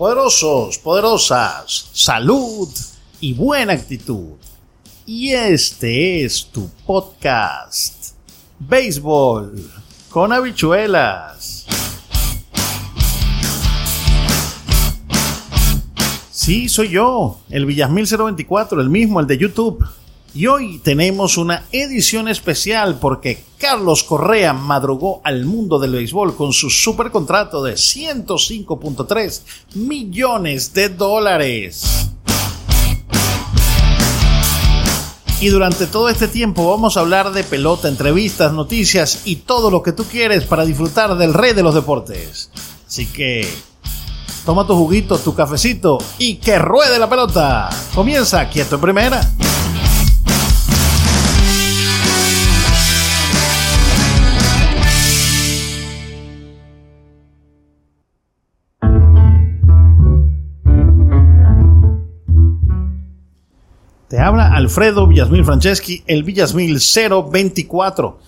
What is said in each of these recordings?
Poderosos, poderosas, salud y buena actitud. Y este es tu podcast, Béisbol con habichuelas. Sí, soy yo, el Villasmil 024, el mismo, el de YouTube. Y hoy tenemos una edición especial porque Carlos Correa madrugó al mundo del béisbol con su super contrato de 105.3 millones de dólares. Y durante todo este tiempo vamos a hablar de pelota, entrevistas, noticias y todo lo que tú quieres para disfrutar del rey de los deportes. Así que toma tu juguito, tu cafecito y que ruede la pelota. Comienza quieto en primera. Te habla Alfredo Villasmil Franceschi, el Villasmil 024.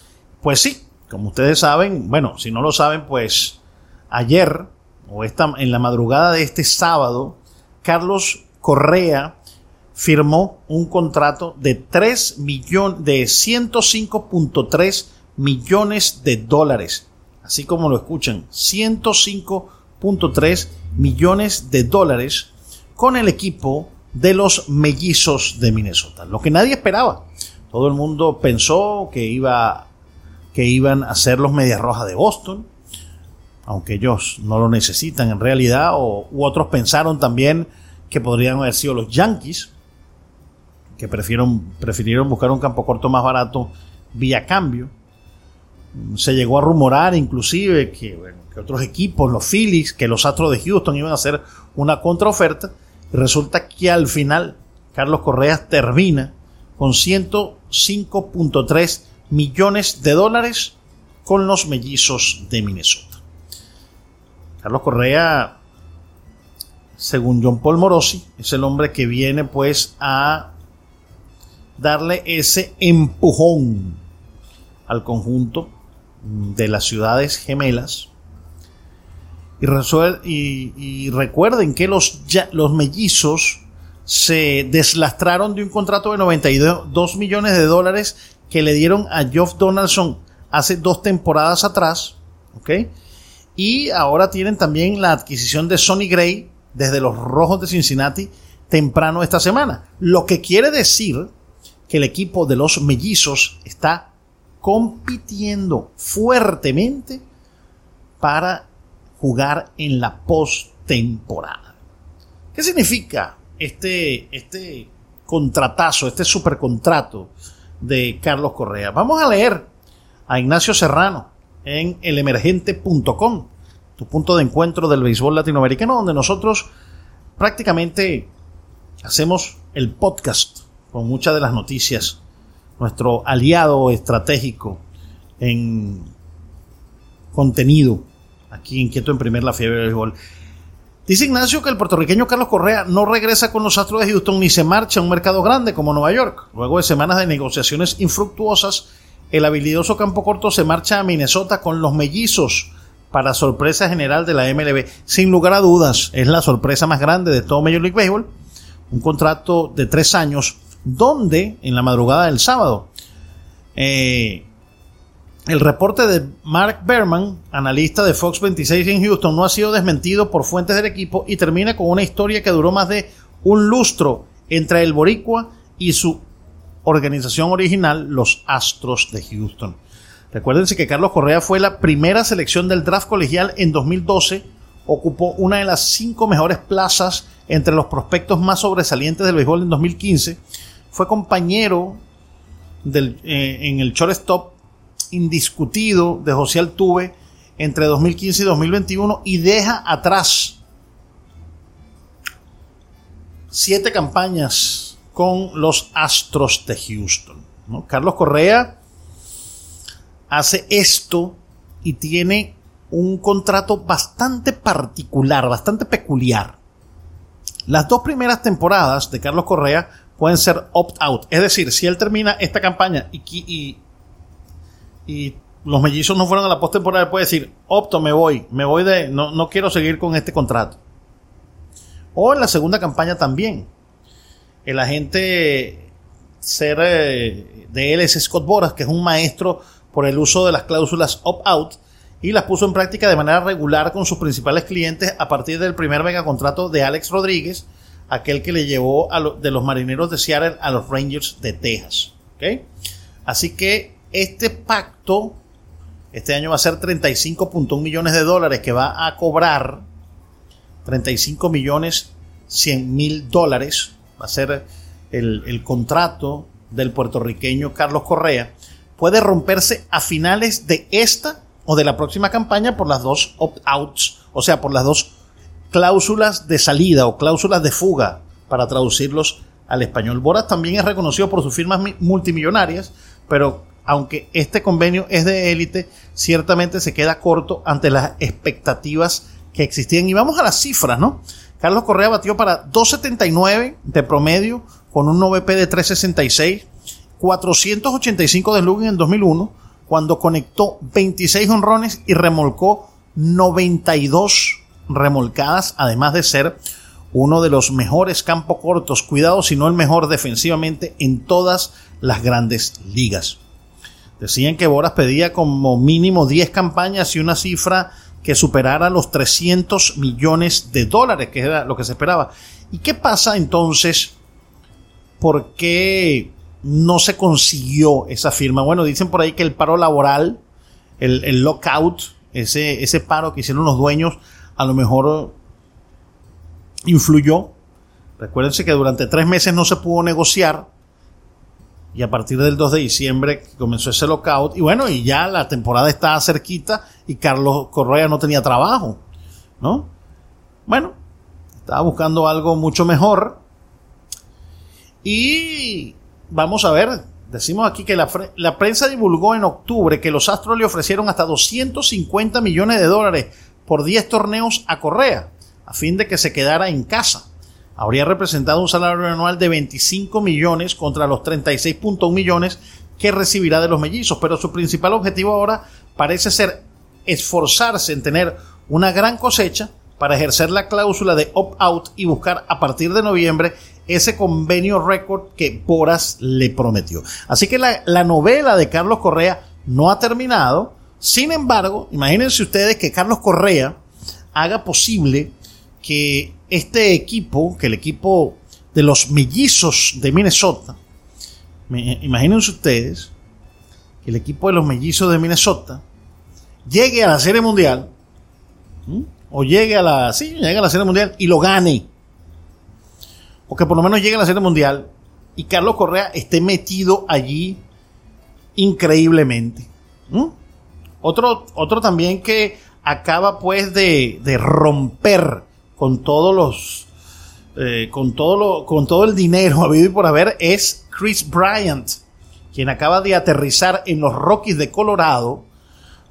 Pues sí, como ustedes saben, bueno, si no lo saben, pues ayer o esta, en la madrugada de este sábado, Carlos Correa firmó un contrato de 3 millones, de 105.3 millones de dólares. Así como lo escuchan, 105.3 millones de dólares con el equipo de los mellizos de Minnesota. Lo que nadie esperaba. Todo el mundo pensó que, iba, que iban a ser los Medias Rojas de Boston, aunque ellos no lo necesitan en realidad, o, u otros pensaron también que podrían haber sido los Yankees, que prefirieron, prefirieron buscar un campo corto más barato vía cambio. Se llegó a rumorar inclusive que, que otros equipos, los Phillies, que los Astros de Houston iban a hacer una contraoferta resulta que al final Carlos Correa termina con 105.3 millones de dólares con los mellizos de Minnesota. Carlos Correa, según John Paul Morosi, es el hombre que viene pues a darle ese empujón al conjunto de las ciudades gemelas y, recuerden que los, los mellizos se deslastraron de un contrato de 92 millones de dólares que le dieron a Geoff Donaldson hace dos temporadas atrás. ¿ok? Y ahora tienen también la adquisición de Sonny Gray desde los Rojos de Cincinnati temprano esta semana. Lo que quiere decir que el equipo de los mellizos está compitiendo fuertemente para jugar en la postemporada. ¿Qué significa este, este contratazo, este supercontrato de Carlos Correa? Vamos a leer a Ignacio Serrano en elemergente.com, tu punto de encuentro del béisbol latinoamericano, donde nosotros prácticamente hacemos el podcast con muchas de las noticias, nuestro aliado estratégico en contenido aquí inquieto en primer la fiebre del béisbol. Dice Ignacio que el puertorriqueño Carlos Correa no regresa con los Astros de Houston ni se marcha a un mercado grande como Nueva York. Luego de semanas de negociaciones infructuosas, el habilidoso campo corto se marcha a Minnesota con los mellizos para sorpresa general de la MLB. Sin lugar a dudas, es la sorpresa más grande de todo Major League Baseball. Un contrato de tres años, donde en la madrugada del sábado eh, el reporte de Mark Berman, analista de Fox 26 en Houston, no ha sido desmentido por fuentes del equipo y termina con una historia que duró más de un lustro entre el Boricua y su organización original, los Astros de Houston. Recuérdense que Carlos Correa fue la primera selección del draft colegial en 2012, ocupó una de las cinco mejores plazas entre los prospectos más sobresalientes del béisbol en 2015, fue compañero eh, en el shortstop indiscutido de José Altuve entre 2015 y 2021 y deja atrás siete campañas con los Astros de Houston. Carlos Correa hace esto y tiene un contrato bastante particular, bastante peculiar. Las dos primeras temporadas de Carlos Correa pueden ser opt-out, es decir, si él termina esta campaña y, y los mellizos no fueron a la postemporada, puede decir, opto, me voy, me voy de, no, no quiero seguir con este contrato. o en la segunda campaña también. El agente ser eh, de él es Scott Boras, que es un maestro por el uso de las cláusulas opt-out y las puso en práctica de manera regular con sus principales clientes a partir del primer megacontrato de Alex Rodríguez, aquel que le llevó de los marineros de Seattle a los Rangers de Texas. Así que este pacto, este año va a ser 35.1 millones de dólares que va a cobrar 35 millones 100 mil dólares. Va a ser el, el contrato del puertorriqueño Carlos Correa. Puede romperse a finales de esta o de la próxima campaña por las dos opt-outs, o sea, por las dos cláusulas de salida o cláusulas de fuga, para traducirlos al español. Boras también es reconocido por sus firmas multimillonarias, pero aunque este convenio es de élite, ciertamente se queda corto ante las expectativas que existían. Y vamos a las cifras, ¿no? Carlos Correa batió para 2.79 de promedio con un OVP de 3.66, 485 de Lugan en 2001, cuando conectó 26 honrones y remolcó 92 remolcadas, además de ser uno de los mejores campos cortos, cuidado si no el mejor defensivamente en todas las grandes ligas. Decían que Boras pedía como mínimo 10 campañas y una cifra que superara los 300 millones de dólares, que era lo que se esperaba. ¿Y qué pasa entonces? ¿Por qué no se consiguió esa firma. Bueno, dicen por ahí que el paro laboral, el, lockout, ese, ese paro que hicieron los dueños, a lo mejor influyó. Recuérdense que durante tres meses no se pudo negociar y a partir del 2 de diciembre comenzó ese lockout y bueno, y ya la temporada estaba cerquita y Carlos Correa no tenía trabajo, ¿no? Bueno, estaba buscando algo mucho mejor y vamos a ver, decimos aquí que la, prensa divulgó en octubre que los Astros le ofrecieron hasta 250 millones de dólares por 10 torneos a Correa, a fin de que se quedara en casa. Habría representado un salario anual de 25 millones contra los 36.1 millones que recibirá de los mellizos, pero su principal objetivo ahora parece ser esforzarse en tener una gran cosecha para ejercer la cláusula de opt-out y buscar a partir de noviembre ese convenio récord que Boras le prometió. Así que la, la novela de Carlos Correa no ha terminado. Sin embargo, imagínense ustedes que Carlos Correa haga posible que este equipo, que el equipo de los mellizos de Minnesota, imagínense ustedes que el equipo de los mellizos de Minnesota llegue a la Serie Mundial, o llegue a la, sí, llegue a la Serie Mundial y lo gane o que por lo menos llegue a la Serie Mundial y Carlos Correa esté metido allí increíblemente. Otro, otro también que acaba pues de, romper con todos los eh, con todo con todo el dinero habido y por haber es Chris Bryant, quien acaba de aterrizar en los Rockies de Colorado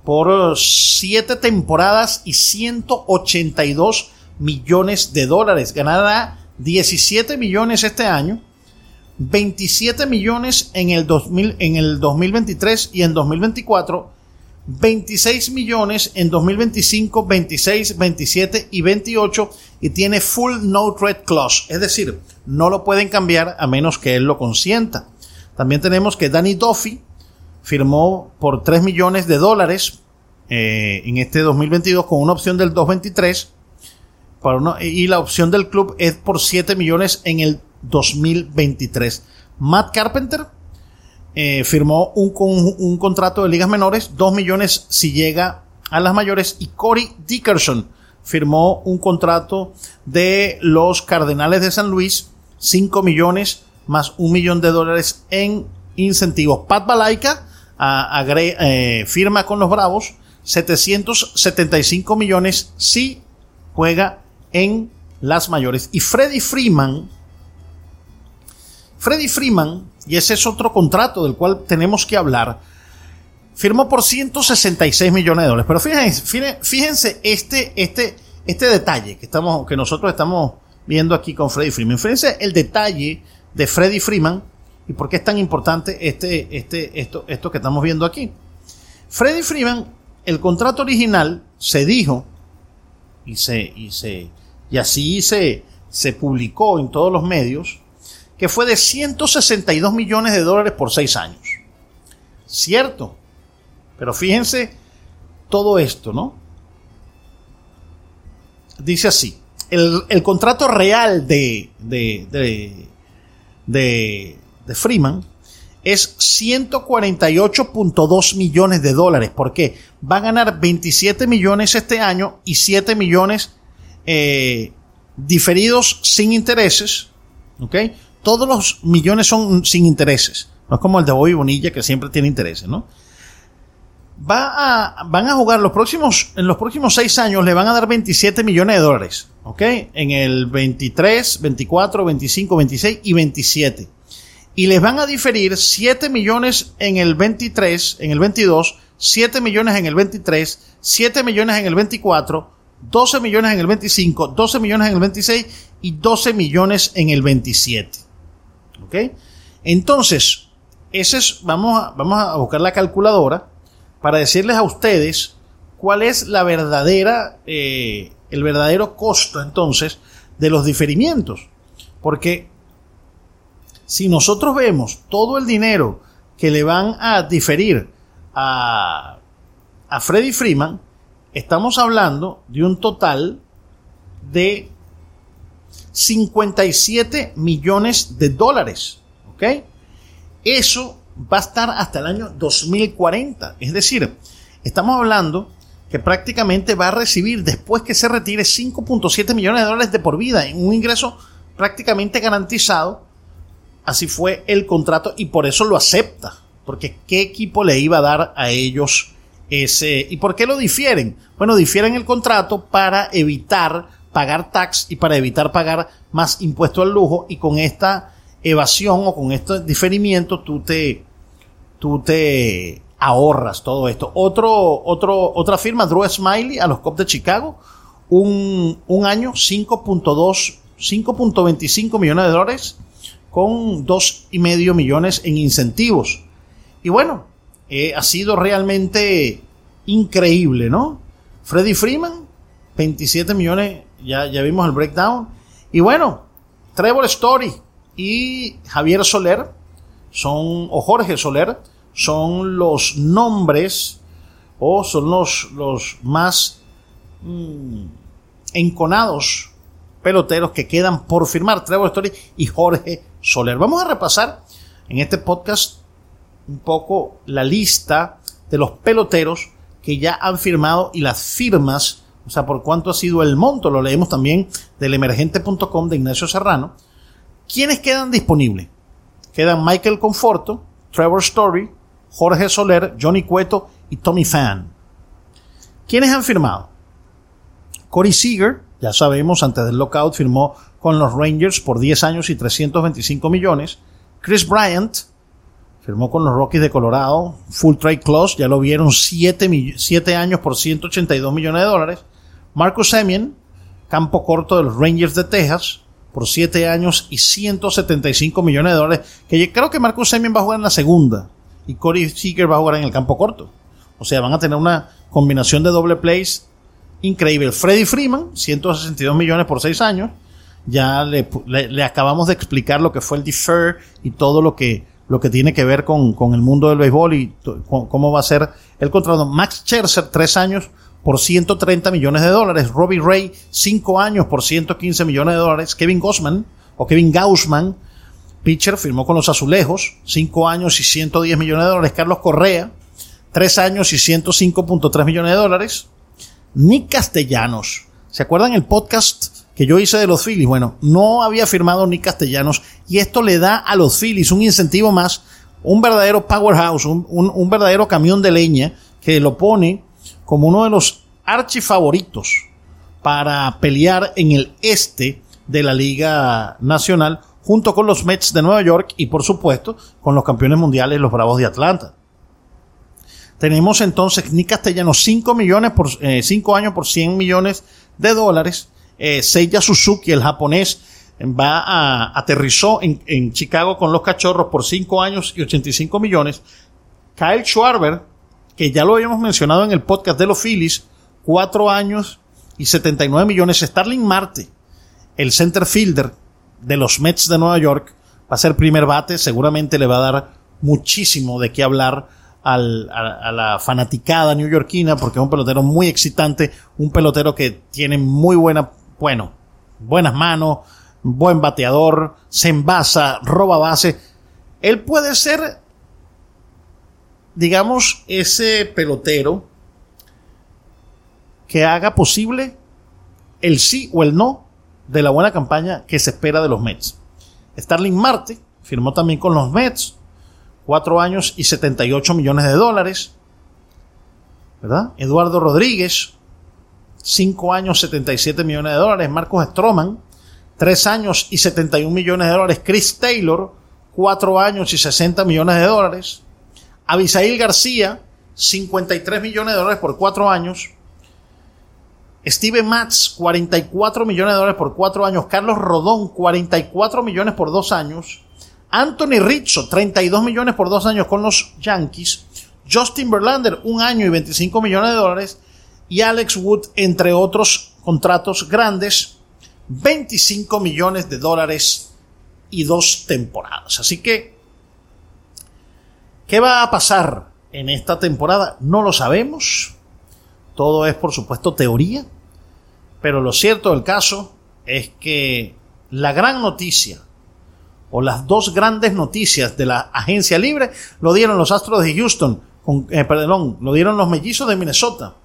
por siete temporadas y 182 millones de dólares. Ganará 17 millones este año, 27 millones en el, 2000, en el 2023 y en 2024, 26 millones en 2025, 26, 27 y 28 y tiene full no trade clause, es decir, no lo pueden cambiar a menos que él lo consienta. También tenemos que Danny Duffy firmó por 3 millones de dólares eh, en este 2022 con una opción del 223 y la opción del club es por 7 millones en el 2023. Matt Carpenter eh, firmó un, un, contrato de ligas menores, 2 millones si llega a las mayores, y Corey Dickerson firmó un contrato de los Cardenales de San Luis, 5 millones más un millón de dólares en incentivos. Pat Balaika eh, firma con los Bravos 775 millones si juega en las mayores. Y Freddy Freeman, Freddy Freeman, y ese es otro contrato del cual tenemos que hablar, firmó por 166 millones de dólares. Pero fíjense, fíjense este, este, este detalle que, estamos, que nosotros estamos viendo aquí con Freddy Freeman. Fíjense el detalle de Freddy Freeman y por qué es tan importante este, este, esto, esto que estamos viendo aquí. Freddy Freeman, el contrato original se dijo y se, y se, y así se, se publicó en todos los medios que fue de 162 millones de dólares por seis años. Cierto, pero fíjense todo esto, ¿no? Dice así, el, contrato real de, de, de, de, de Freeman es 148.2 millones de dólares. ¿Por qué? Va a ganar 27 millones este año y 7 millones eh, diferidos sin intereses. ¿Ok? Todos los millones son sin intereses. No es como el de Bobby Bonilla que siempre tiene intereses, ¿no? Va a, van a jugar los próximos, en los próximos seis años le van a dar 27 millones de dólares. ¿Ok? En el 23, 24, 25, 26 y 27 y les van a diferir 7 millones en el 23, en el 22, 7 millones en el 23, 7 millones en el 24, 12 millones en el 25, 12 millones en el 26 y 12 millones en el 27. ¿Ok? Entonces, ese es, vamos a, vamos a buscar la calculadora para decirles a ustedes cuál es la verdadera, eh, el verdadero costo entonces de los diferimientos. Porque si nosotros vemos todo el dinero que le van a diferir a, a Freddy Freeman, estamos hablando de un total de 57 millones de dólares. ¿Ok? Eso va a estar hasta el año 2040. Es decir, estamos hablando que prácticamente va a recibir después que se retire 5.7 millones de dólares de por vida en un ingreso prácticamente garantizado así fue el contrato y por eso lo acepta. Porque ¿qué equipo le iba a dar a ellos ese? ¿Y por qué lo difieren? Bueno, difieren el contrato para evitar pagar tax y para evitar pagar más impuesto al lujo y con esta evasión o con este diferimiento tú te, tú te ahorras todo esto. Otro, otro, otra firma, Drew Smiley, a los Cubs de Chicago, un, un año 5.2, 5.25 millones de dólares con dos y medio millones en incentivos. Y bueno, eh, ha sido realmente increíble, ¿no? Freddy Freeman, 27 millones, ya, ya vimos el breakdown. Y bueno, Trevor Story y Javier Soler son, o Jorge Soler, son los nombres o son los, los más mm, enconados peloteros que quedan por firmar, Trevor Story y Jorge Soler. Vamos a repasar en este podcast un poco la lista de los peloteros que ya han firmado y las firmas, o sea, por cuánto ha sido el monto, lo leemos también del emergente.com de Ignacio Serrano. ¿Quiénes quedan disponibles? Quedan Michael Conforto, Trevor Story, Jorge Soler, Johnny Cueto y Tommy Fan. ¿Quiénes han firmado? Corey Seager, ya sabemos, antes del lockout firmó con los Rangers por 10 años y 325 millones. Chris Bryant firmó con los Rockies de Colorado, full trade clause, ya lo vieron 7, 7 años por 182 millones de dólares. Marcus Semien, campo corto de los Rangers de Texas, por 7 años y 175 millones de dólares. Que creo que Marcus Semien va a jugar en la segunda y Corey Seager va a jugar en el campo corto. O sea, van a tener una combinación de doble plays increíble. Freddy Freeman, 162 millones por 6 años. Ya le, acabamos de explicar lo que fue el defer y todo lo que, lo que tiene que ver con, con el mundo del béisbol y cómo va a ser el contrato. Max Scherzer, 3 años por 130 millones de dólares. Robbie Ray, 5 años por 115 millones de dólares. Kevin Gossman o Kevin Gaussman, pitcher, firmó con los Azulejos, 5 años y 110 millones de dólares. Carlos Correa, 3 años y 105.3 millones de dólares. Nick Castellanos. ¿Se acuerdan el podcast que yo hice de los Phillies? Bueno, no había firmado Nick Castellanos y esto le da a los Phillies un incentivo más, un verdadero powerhouse, un, verdadero camión de leña que lo pone como uno de los archifavoritos para pelear en el este de la Liga Nacional junto con los Mets de Nueva York y por supuesto con los campeones mundiales los Bravos de Atlanta. Tenemos entonces Nick Castellanos 5 millones por 5 eh, años por 100 millones de dólares. Eh, Seiya Suzuki, el japonés, va a aterrizó en, en Chicago con los cachorros por 5 años y 85 millones. Kyle Schwarber, que ya lo habíamos mencionado en el podcast de los Phillies, 4 años y 79 millones. Starling Marte, el center fielder de los Mets de Nueva York, va a ser primer bate, seguramente le va a dar muchísimo de qué hablar a, la fanaticada neoyorquina porque es un pelotero muy excitante, un pelotero que tiene muy buena, bueno, buenas manos, buen bateador, se envasa, roba base. Él puede ser, digamos, ese pelotero que haga posible el sí o el no de la buena campaña que se espera de los Mets. Starling Marte firmó también con los Mets, cuatro años y 78 millones de dólares. ¿Verdad? Eduardo Rodríguez, cinco años 77 millones de dólares. Marcos Stroman, tres años y 71 millones de dólares. Chris Taylor, cuatro años y 60 millones de dólares. Abisail García, 53 millones de dólares por cuatro años. Steven Matz, 44 millones de dólares por cuatro años. Carlos Rodón, 44 millones por dos años. Anthony Rizzo, 32 millones por dos años con los Yankees. Justin Verlander, un año y 25 millones de dólares. Y Alex Wood, entre otros contratos grandes, 25 millones de dólares y dos temporadas. Así que, ¿qué va a pasar en esta temporada? No lo sabemos. Todo es, por supuesto, teoría. Pero lo cierto del caso es que la gran noticia, o las dos grandes noticias de la agencia libre, lo dieron los Astros de Houston, con, eh, perdón, lo dieron los mellizos de Minnesota,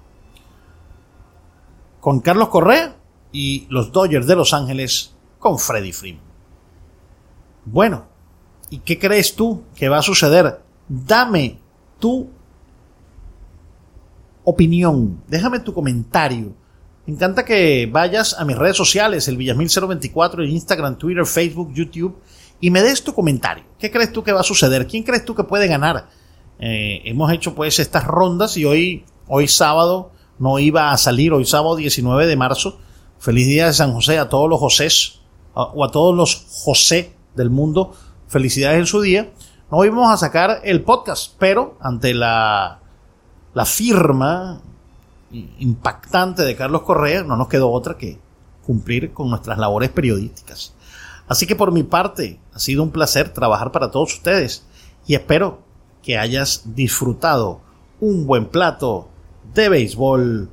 con Carlos Correa y los Dodgers de Los Ángeles con Freddie Freeman. Bueno, ¿y qué crees tú que va a suceder? Dame tu opinión, déjame tu comentario. Me encanta que vayas a mis redes sociales, el Villamil 024 en Instagram, Twitter, Facebook, YouTube, y me des tu comentario. ¿Qué crees tú que va a suceder? ¿Quién crees tú que puede ganar? Eh, hemos hecho pues estas rondas y hoy, hoy sábado no iba a salir, hoy sábado 19 de marzo. Feliz día de San José a todos los Josés o a todos los José del mundo. Felicidades en su día. No íbamos a sacar el podcast, pero ante la la firma impactante de Carlos Correa, no nos quedó otra que cumplir con nuestras labores periodísticas. Así que por mi parte, ha sido un placer trabajar para todos ustedes y espero que hayas disfrutado un buen plato de béisbol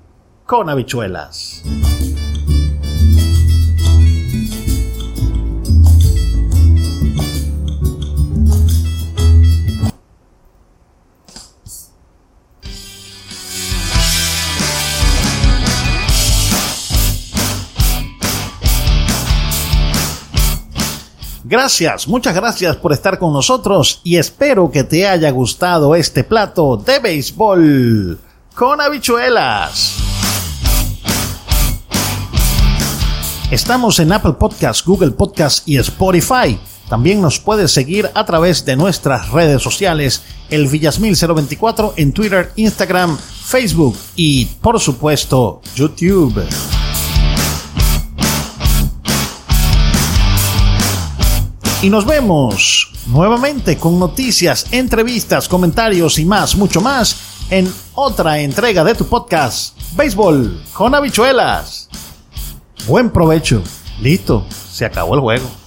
con habichuelas. Gracias, muchas gracias por estar con nosotros y espero que te haya gustado este plato de béisbol con habichuelas. Estamos en Apple Podcasts, Google Podcasts y Spotify. También nos puedes seguir a través de nuestras redes sociales, el Villasmil 024 en Twitter, Instagram, Facebook y por supuesto YouTube. Y nos vemos nuevamente con noticias, entrevistas, comentarios y más, mucho más en otra entrega de tu podcast, Béisbol con habichuelas. Buen provecho. Listo, se acabó el juego.